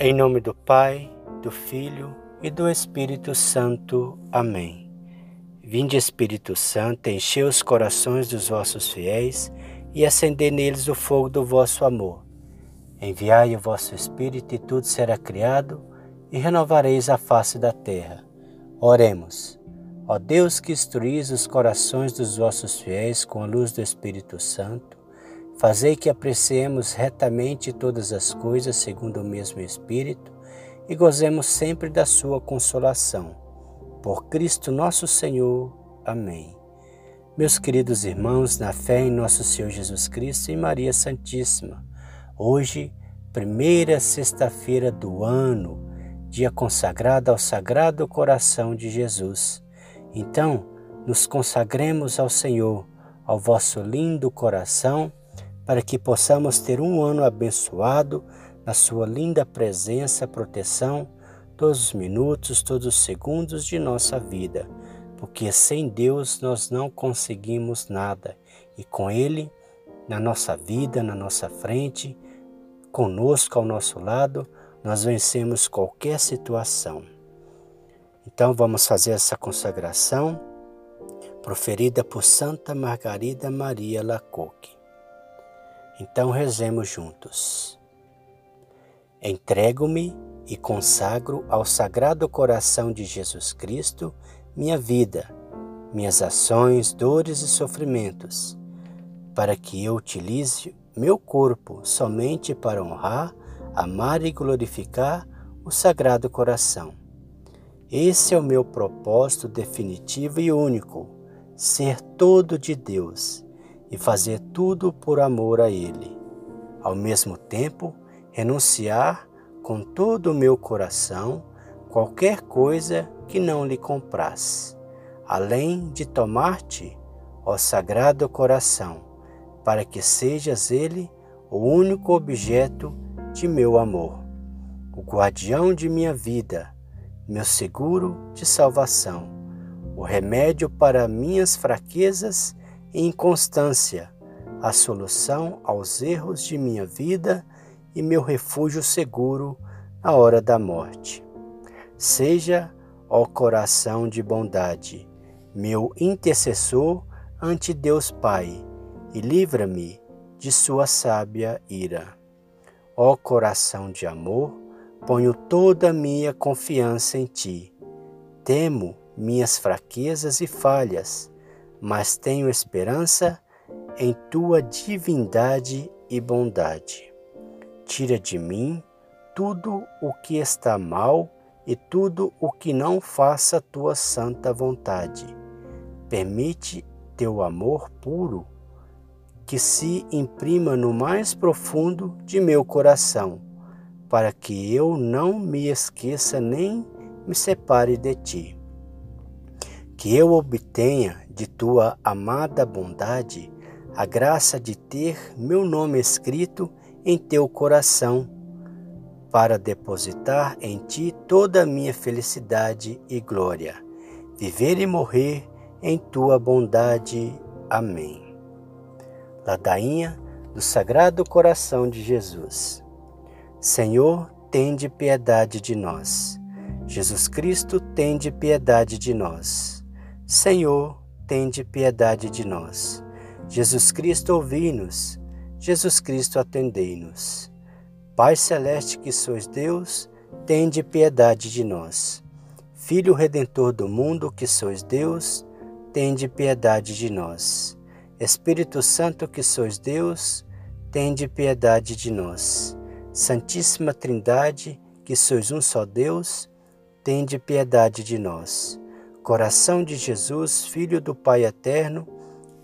Em nome do Pai, do Filho e do Espírito Santo. Amém. Vinde, Espírito Santo, enche os corações dos vossos fiéis e acendei neles o fogo do vosso amor. Enviai o vosso Espírito e tudo será criado e renovareis a face da terra. Oremos. Ó Deus que instruís os corações dos vossos fiéis com a luz do Espírito Santo, Fazei que apreciemos retamente todas as coisas segundo o mesmo Espírito e gozemos sempre da Sua consolação. Por Cristo nosso Senhor. Amém. Meus queridos irmãos, na fé em nosso Senhor Jesus Cristo e Maria Santíssima, hoje, primeira sexta-feira do ano, dia consagrado ao Sagrado Coração de Jesus. Então, nos consagremos ao Senhor, ao vosso lindo coração para que possamos ter um ano abençoado na Sua linda presença, proteção, todos os minutos, todos os segundos de nossa vida, porque sem Deus nós não conseguimos nada e com Ele, na nossa vida, na nossa frente, conosco ao nosso lado, nós vencemos qualquer situação. Então vamos fazer essa consagração proferida por Santa Margarida Maria Lacoque. Então rezemos juntos. Entrego-me e consagro ao Sagrado Coração de Jesus Cristo minha vida, minhas ações, dores e sofrimentos, para que eu utilize meu corpo somente para honrar, amar e glorificar o Sagrado Coração. Esse é o meu propósito definitivo e único: ser todo de Deus e fazer tudo por amor a Ele. Ao mesmo tempo, renunciar com todo o meu coração qualquer coisa que não lhe compraz, além de tomar-te, ó Sagrado Coração, para que sejas Ele o único objeto de meu amor, o guardião de minha vida, meu seguro de salvação, o remédio para minhas fraquezas inconstância, a solução aos erros de minha vida e meu refúgio seguro na hora da morte. Seja, ó coração de bondade, meu intercessor ante Deus Pai, e livra-me de sua sábia ira. Ó coração de amor, ponho toda a minha confiança em ti. Temo minhas fraquezas e falhas, mas tenho esperança em tua divindade e bondade. Tira de mim tudo o que está mal e tudo o que não faça tua santa vontade. Permite teu amor puro que se imprima no mais profundo de meu coração, para que eu não me esqueça nem me separe de ti que eu obtenha de tua amada bondade a graça de ter meu nome escrito em teu coração, para depositar em ti toda a minha felicidade e glória, viver e morrer em tua bondade. Amém. Ladainha do Sagrado Coração de Jesus. Senhor, tende piedade de nós. Jesus Cristo, tende piedade de nós. Senhor, tende piedade de nós. Jesus Cristo, ouvi-nos. Jesus Cristo, atendei-nos. Pai celeste que sois Deus, tende piedade de nós. Filho redentor do mundo que sois Deus, tende piedade de nós. Espírito Santo que sois Deus, tende piedade de nós. Santíssima Trindade, que sois um só Deus, tende piedade de nós. Coração de Jesus, Filho do Pai eterno,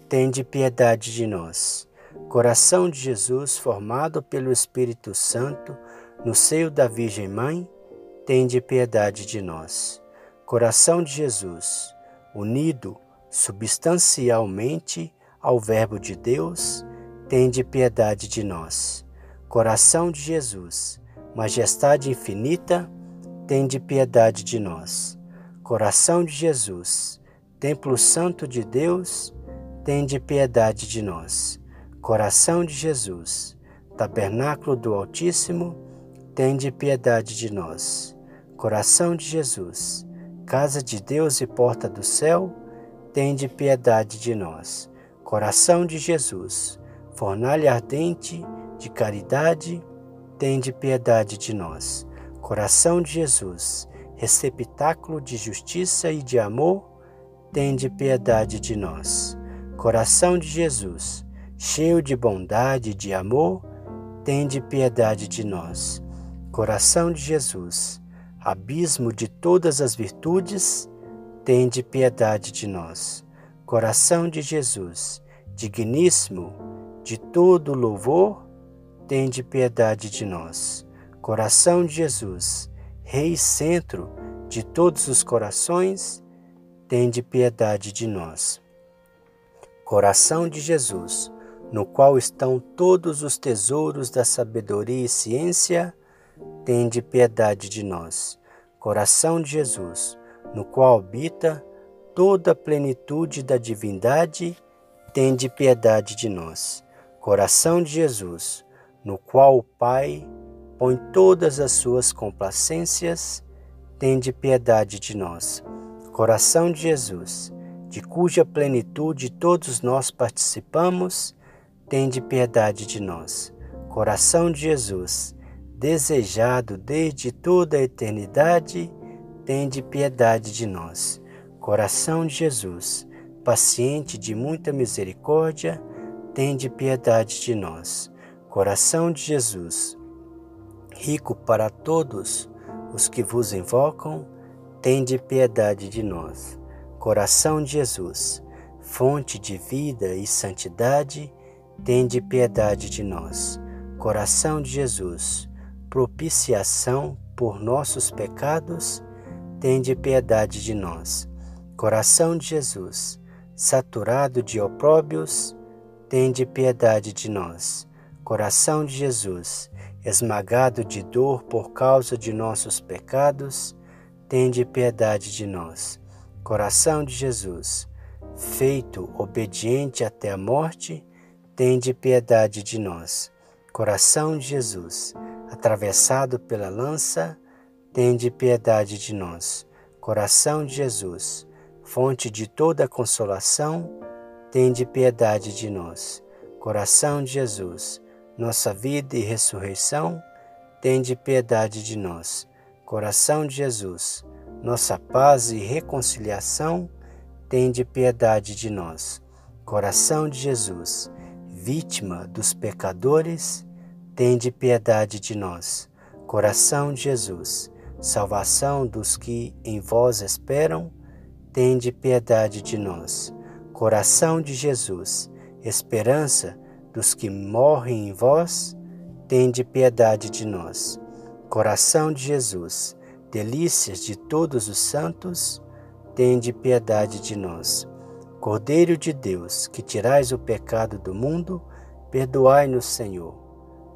tende piedade de nós. Coração de Jesus, formado pelo Espírito Santo, no seio da Virgem Mãe, tende piedade de nós. Coração de Jesus, unido substancialmente ao Verbo de Deus, tende piedade de nós. Coração de Jesus, majestade infinita, tende piedade de nós. Coração de Jesus, Templo Santo de Deus, tende piedade de nós. Coração de Jesus, Tabernáculo do Altíssimo, tende piedade de nós. Coração de Jesus, casa de Deus e porta do céu, tende piedade de nós. Coração de Jesus, fornalha ardente de caridade, tende piedade de nós. Coração de Jesus, receptáculo de justiça e de amor, tende piedade de nós. Coração de Jesus, cheio de bondade e de amor, tende piedade de nós. Coração de Jesus, abismo de todas as virtudes, tende piedade de nós. Coração de Jesus, digníssimo de todo louvor, tende piedade de nós. Coração de Jesus, Rei centro de todos os corações, tende piedade de nós. Coração de Jesus, no qual estão todos os tesouros da sabedoria e ciência, tende piedade de nós. Coração de Jesus, no qual habita toda a plenitude da divindade, tende piedade de nós. Coração de Jesus, no qual o Pai põe todas as suas complacências, tende piedade de nós. Coração de Jesus, de cuja plenitude todos nós participamos, tende piedade de nós. Coração de Jesus, desejado desde toda a eternidade, tende piedade de nós. Coração de Jesus, paciente de muita misericórdia, tende piedade de nós. Coração de Jesus, rico para todos os que vos invocam, tende piedade de nós. Coração de Jesus, fonte de vida e santidade, tende piedade de nós. Coração de Jesus, propiciação por nossos pecados, tende piedade de nós. Coração de Jesus, saturado de opróbios, tende piedade de nós. Coração de Jesus, esmagado de dor por causa de nossos pecados, tende piedade de nós. Coração de Jesus, feito obediente até a morte, tende piedade de nós. Coração de Jesus, atravessado pela lança, tende piedade de nós. Coração de Jesus, fonte de toda consolação, tende piedade de nós. Coração de Jesus, nossa vida e ressurreição, tende piedade de nós. Coração de Jesus, nossa paz e reconciliação, tende piedade de nós. Coração de Jesus, vítima dos pecadores, tende piedade de nós. Coração de Jesus, salvação dos que em vós esperam, tende piedade de nós. Coração de Jesus, esperança dos que morrem em vós, tende piedade de nós. Coração de Jesus, delícias de todos os santos, tende piedade de nós. Cordeiro de Deus, que tirais o pecado do mundo, perdoai-nos, Senhor.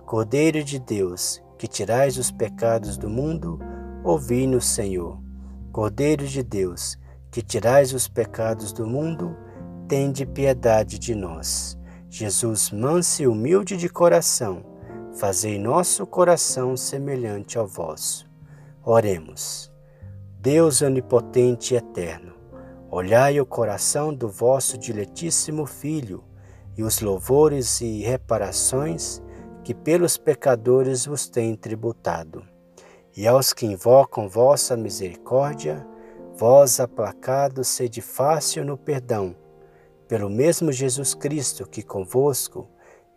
Cordeiro de Deus, que tirais os pecados do mundo, ouvi-nos, Senhor. Cordeiro de Deus, que tirais os pecados do mundo, tende piedade de nós. Jesus, manso e humilde de coração, fazei nosso coração semelhante ao vosso. Oremos. Deus onipotente e eterno, olhai o coração do vosso diletíssimo Filho e os louvores e reparações que pelos pecadores vos tem tributado. E aos que invocam vossa misericórdia, vós aplacados sede fácil no perdão, pelo mesmo Jesus Cristo que convosco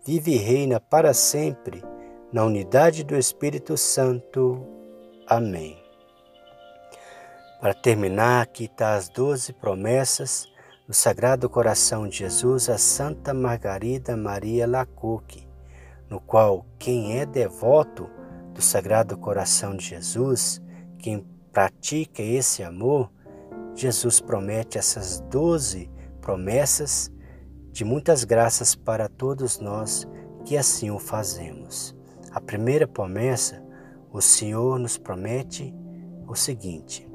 vive e reina para sempre, na unidade do Espírito Santo. Amém. Para terminar, aqui está as doze promessas do Sagrado Coração de Jesus a Santa Margarida Maria Lacoque no qual quem é devoto do Sagrado Coração de Jesus, quem pratica esse amor, Jesus promete essas doze promessas de muitas graças para todos nós que assim o fazemos. A primeira promessa, o Senhor nos promete o seguinte: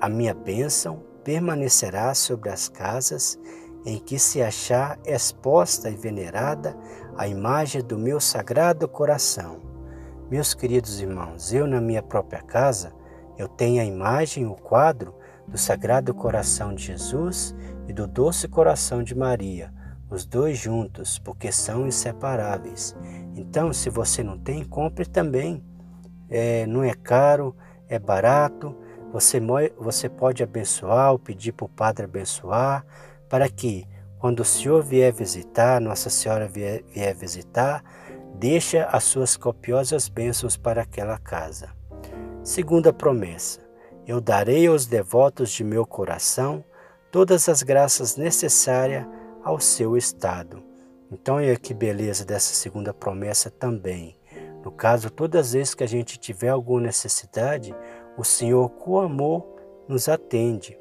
a minha bênção permanecerá sobre as casas em que se achar exposta e venerada a imagem do meu sagrado coração. Meus queridos irmãos, eu na minha própria casa, eu tenho a imagem, o quadro do Sagrado Coração de Jesus e do Doce Coração de Maria, os dois juntos, porque são inseparáveis. Então, se você não tem, compre também. É, não é caro, é barato. Você, você pode abençoar ou pedir para o Padre abençoar, para que, quando o Senhor vier visitar, Nossa Senhora vier, vier visitar, deixa as suas copiosas bênçãos para aquela casa. Segunda promessa: eu darei aos devotos de meu coração todas as graças necessárias ao seu estado. Então, olha que beleza dessa segunda promessa também. No caso, todas as vezes que a gente tiver alguma necessidade, o Senhor, com amor, nos atende.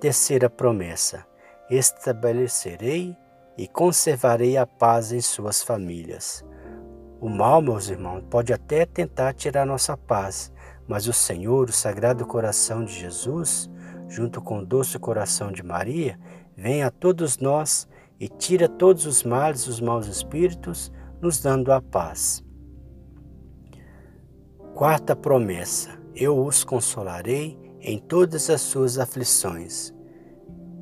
Terceira promessa: estabelecerei e conservarei a paz em suas famílias. O mal, meus irmãos, pode até tentar tirar nossa paz, mas o Senhor, o Sagrado Coração de Jesus, junto com o doce coração de Maria, vem a todos nós e tira todos os males, os maus espíritos, nos dando a paz. Quarta promessa: eu os consolarei em todas as suas aflições.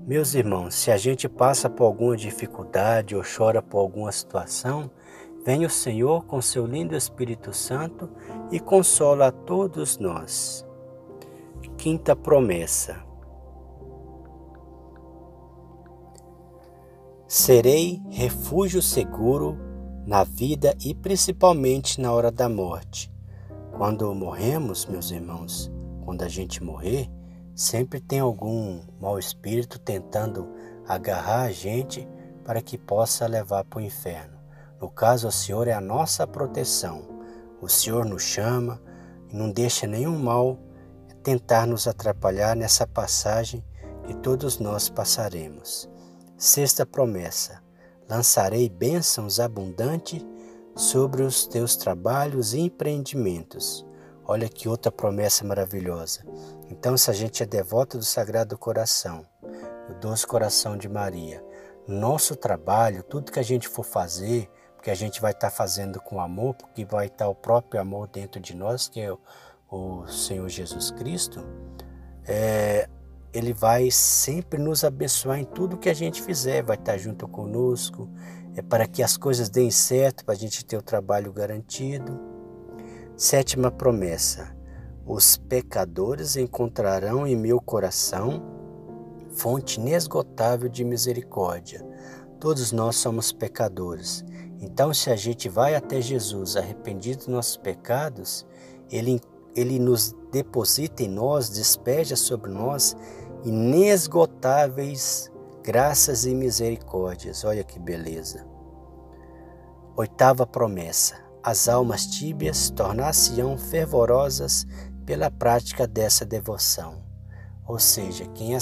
Meus irmãos, se a gente passa por alguma dificuldade ou chora por alguma situação, vem o Senhor com seu lindo Espírito Santo e consola a todos nós. Quinta promessa: Serei refúgio seguro na vida e principalmente na hora da morte. Quando morremos, meus irmãos, quando a gente morrer, sempre tem algum mau espírito tentando agarrar a gente para que possa levar para o inferno. No caso, o Senhor é a nossa proteção. O Senhor nos chama e não deixa nenhum mal tentar nos atrapalhar nessa passagem que todos nós passaremos. Sexta promessa: lançarei bênçãos abundantes sobre os teus trabalhos e empreendimentos. Olha que outra promessa maravilhosa. Então, se a gente é devoto do Sagrado Coração, do Doce Coração de Maria, nosso trabalho, tudo que a gente for fazer, porque a gente vai estar fazendo com amor, porque vai estar o próprio amor dentro de nós, que é o, o Senhor Jesus Cristo, é, ele vai sempre nos abençoar em tudo que a gente fizer, vai estar junto conosco, é para que as coisas deem certo, para a gente ter o trabalho garantido. Sétima promessa: os pecadores encontrarão em meu coração fonte inesgotável de misericórdia. Todos nós somos pecadores. Então, se a gente vai até Jesus arrependido dos nossos pecados, ele, ele nos deposita em nós, despeja sobre nós inesgotáveis graças e misericórdias. Olha que beleza. Oitava promessa: as almas tíbias tornar-se-ão fervorosas pela prática dessa devoção. Ou seja, quem é,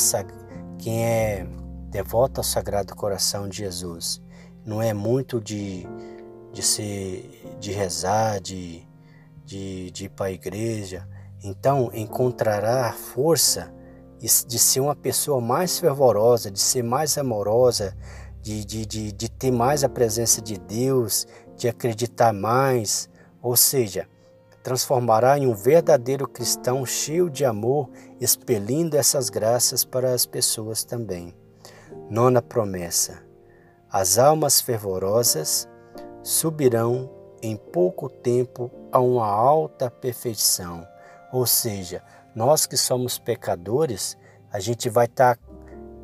quem é devoto ao Sagrado Coração de Jesus não é muito de, de, ser, de rezar, de, de, de ir para a igreja, então encontrará força de ser uma pessoa mais fervorosa, de ser mais amorosa, de, de, de, de ter mais a presença de Deus, de acreditar mais, ou seja, transformará em um verdadeiro cristão cheio de amor, expelindo essas graças para as pessoas também. Nona promessa: as almas fervorosas subirão em pouco tempo a uma alta perfeição, ou seja, nós que somos pecadores, a gente vai estar tá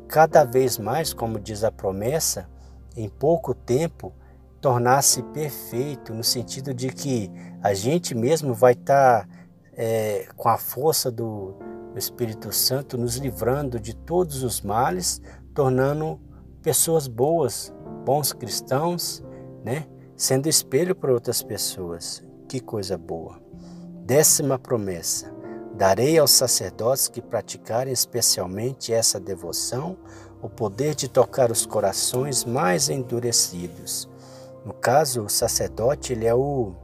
cada vez mais, como diz a promessa, em pouco tempo, tornar-se perfeito, no sentido de que a gente mesmo vai estar tá, é, com a força do, do Espírito Santo nos livrando de todos os males, tornando pessoas boas, bons cristãos, né? Sendo espelho para outras pessoas. Que coisa boa. Décima promessa: Darei aos sacerdotes que praticarem especialmente essa devoção o poder de tocar os corações mais endurecidos. No caso, o sacerdote ele é o,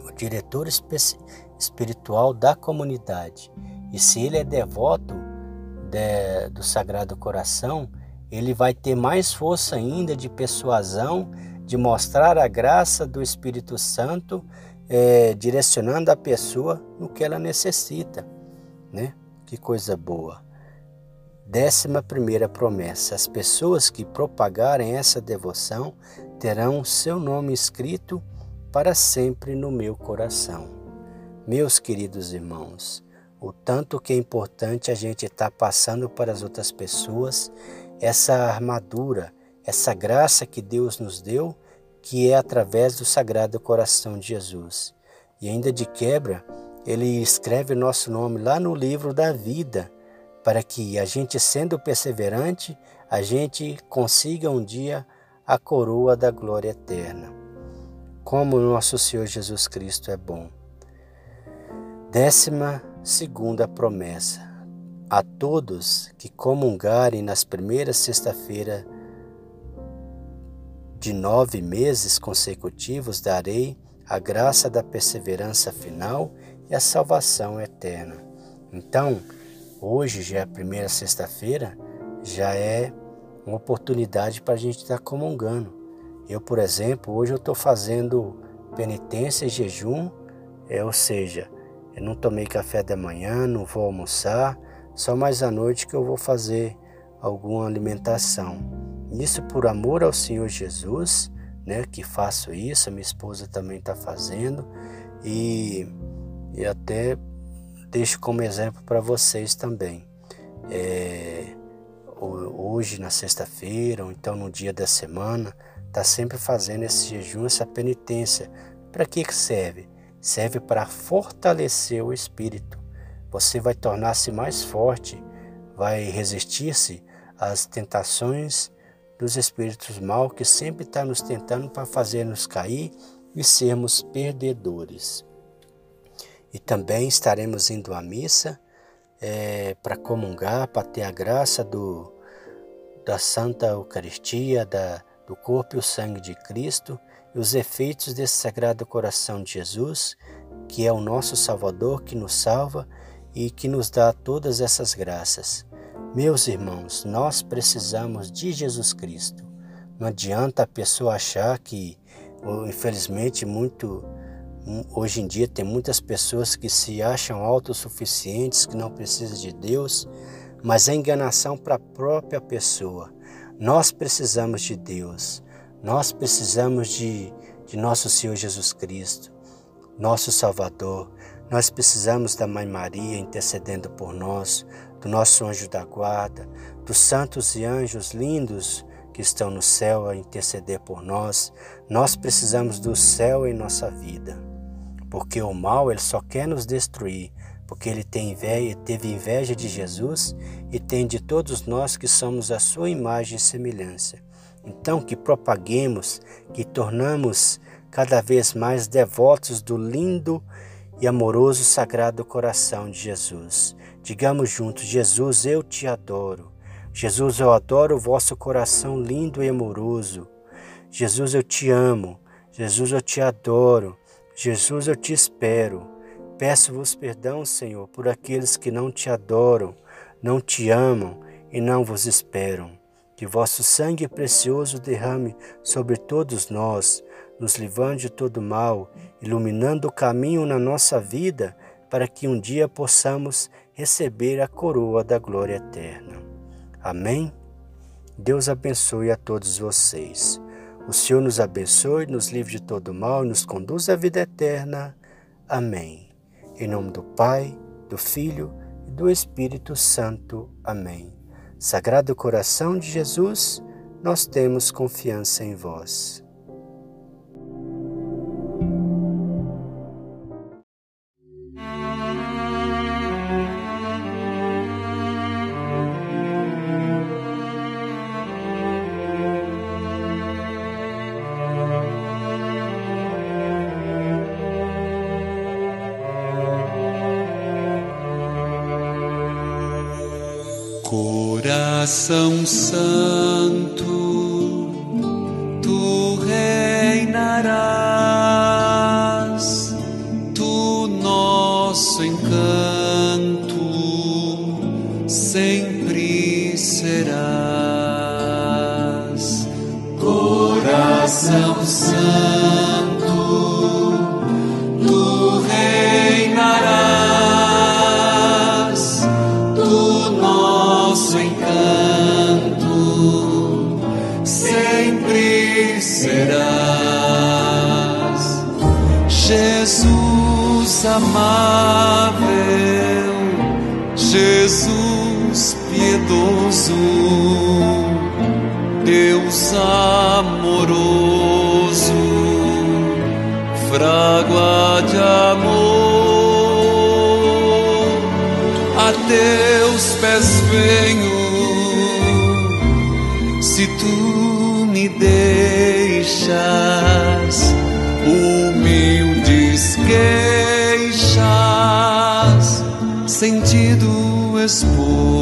o diretor espiritual da comunidade. E se ele é devoto de, do Sagrado Coração, ele vai ter mais força ainda de persuasão, de mostrar a graça do Espírito Santo é, direcionando a pessoa no que ela necessita, né? Que coisa boa. Décima primeira promessa: as pessoas que propagarem essa devoção terão seu nome escrito para sempre no meu coração. Meus queridos irmãos, o tanto que é importante a gente estar tá passando para as outras pessoas essa armadura, essa graça que Deus nos deu, que é através do Sagrado Coração de Jesus. E ainda de quebra, ele escreve nosso nome lá no livro da vida para que a gente, sendo perseverante, a gente consiga um dia a coroa da glória eterna. Como nosso Senhor Jesus Cristo é bom. Décima segunda promessa. A todos que comungarem nas primeiras sexta-feira de nove meses consecutivos, darei a graça da perseverança final e a salvação eterna. Então, Hoje já é a primeira sexta-feira, já é uma oportunidade para a gente estar comungando. Eu, por exemplo, hoje eu estou fazendo penitência e jejum, é, ou seja, eu não tomei café da manhã, não vou almoçar, só mais à noite que eu vou fazer alguma alimentação. Isso por amor ao Senhor Jesus, né, que faço isso, minha esposa também está fazendo e, e até deixo como exemplo para vocês também. É, hoje, na sexta-feira, ou então no dia da semana, está sempre fazendo esse jejum, essa penitência. Para que, que serve? Serve para fortalecer o espírito. Você vai tornar-se mais forte, vai resistir-se às tentações dos espíritos mal que sempre estão tá nos tentando para fazer-nos cair e sermos perdedores. E também estaremos indo à missa é, para comungar, para ter a graça do, da Santa Eucaristia, da, do corpo e o sangue de Cristo e os efeitos desse Sagrado Coração de Jesus, que é o nosso Salvador, que nos salva e que nos dá todas essas graças. Meus irmãos, nós precisamos de Jesus Cristo. Não adianta a pessoa achar que, infelizmente, muito Hoje em dia tem muitas pessoas que se acham autossuficientes, que não precisam de Deus, mas é enganação para a própria pessoa. Nós precisamos de Deus, nós precisamos de, de nosso Senhor Jesus Cristo, nosso Salvador. Nós precisamos da Mãe Maria intercedendo por nós, do nosso anjo da guarda, dos santos e anjos lindos que estão no céu a interceder por nós. Nós precisamos do céu em nossa vida porque o mal ele só quer nos destruir, porque ele tem inveja, teve inveja de Jesus e tem de todos nós que somos a sua imagem e semelhança. Então que propaguemos, que tornamos cada vez mais devotos do lindo e amoroso sagrado coração de Jesus. Digamos juntos: Jesus, eu te adoro. Jesus, eu adoro o vosso coração lindo e amoroso. Jesus, eu te amo. Jesus, eu te adoro. Jesus, eu te espero. Peço-vos perdão, Senhor, por aqueles que não te adoram, não te amam e não vos esperam. Que vosso sangue precioso derrame sobre todos nós, nos livrando de todo mal, iluminando o caminho na nossa vida, para que um dia possamos receber a coroa da glória eterna. Amém? Deus abençoe a todos vocês. O Senhor nos abençoe, nos livre de todo mal e nos conduz à vida eterna. Amém. Em nome do Pai, do Filho e do Espírito Santo. Amém. Sagrado coração de Jesus, nós temos confiança em vós. Coração Santo, serás, Jesus amável, Jesus piedoso, Deus amoroso, fragua de amor, a teus pés venho queixas, humildes queixas, sentido expor.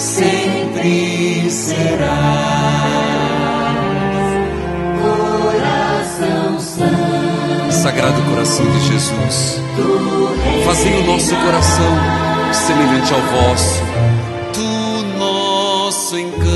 sempre será. Coração Sagrado Coração de Jesus, fazei o nosso coração semelhante ao vosso, do nosso encanto.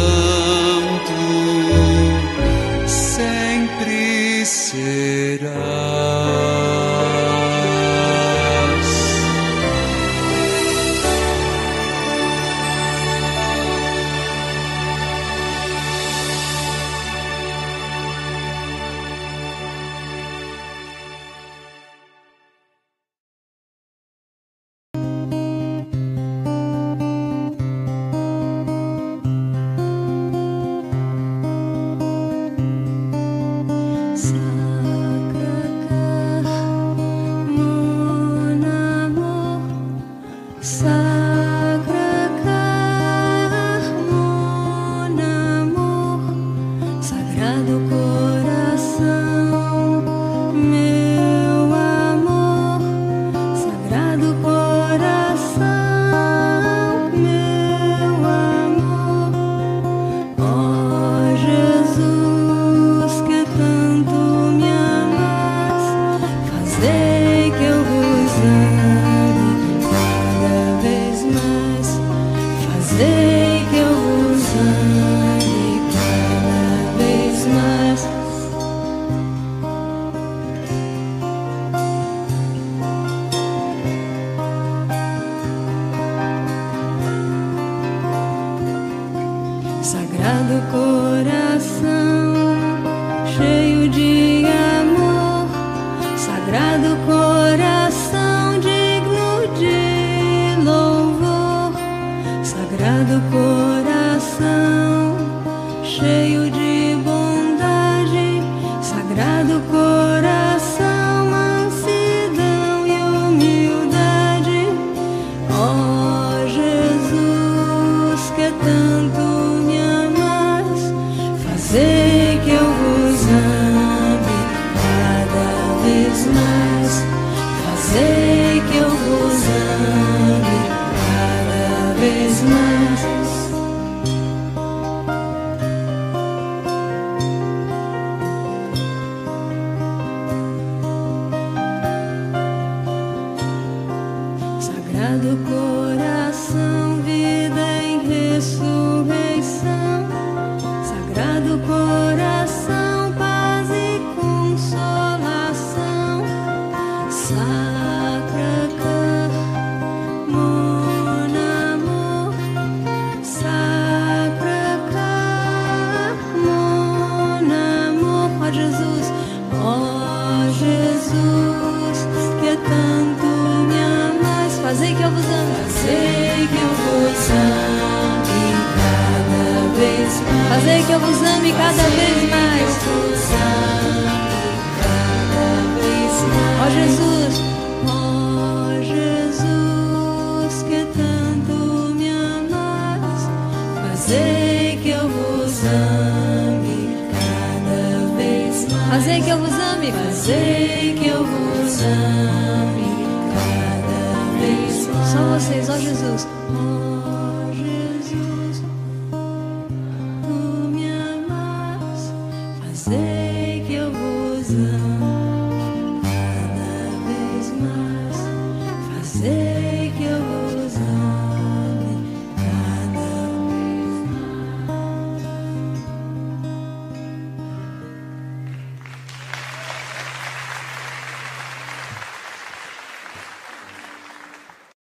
sagrado coração.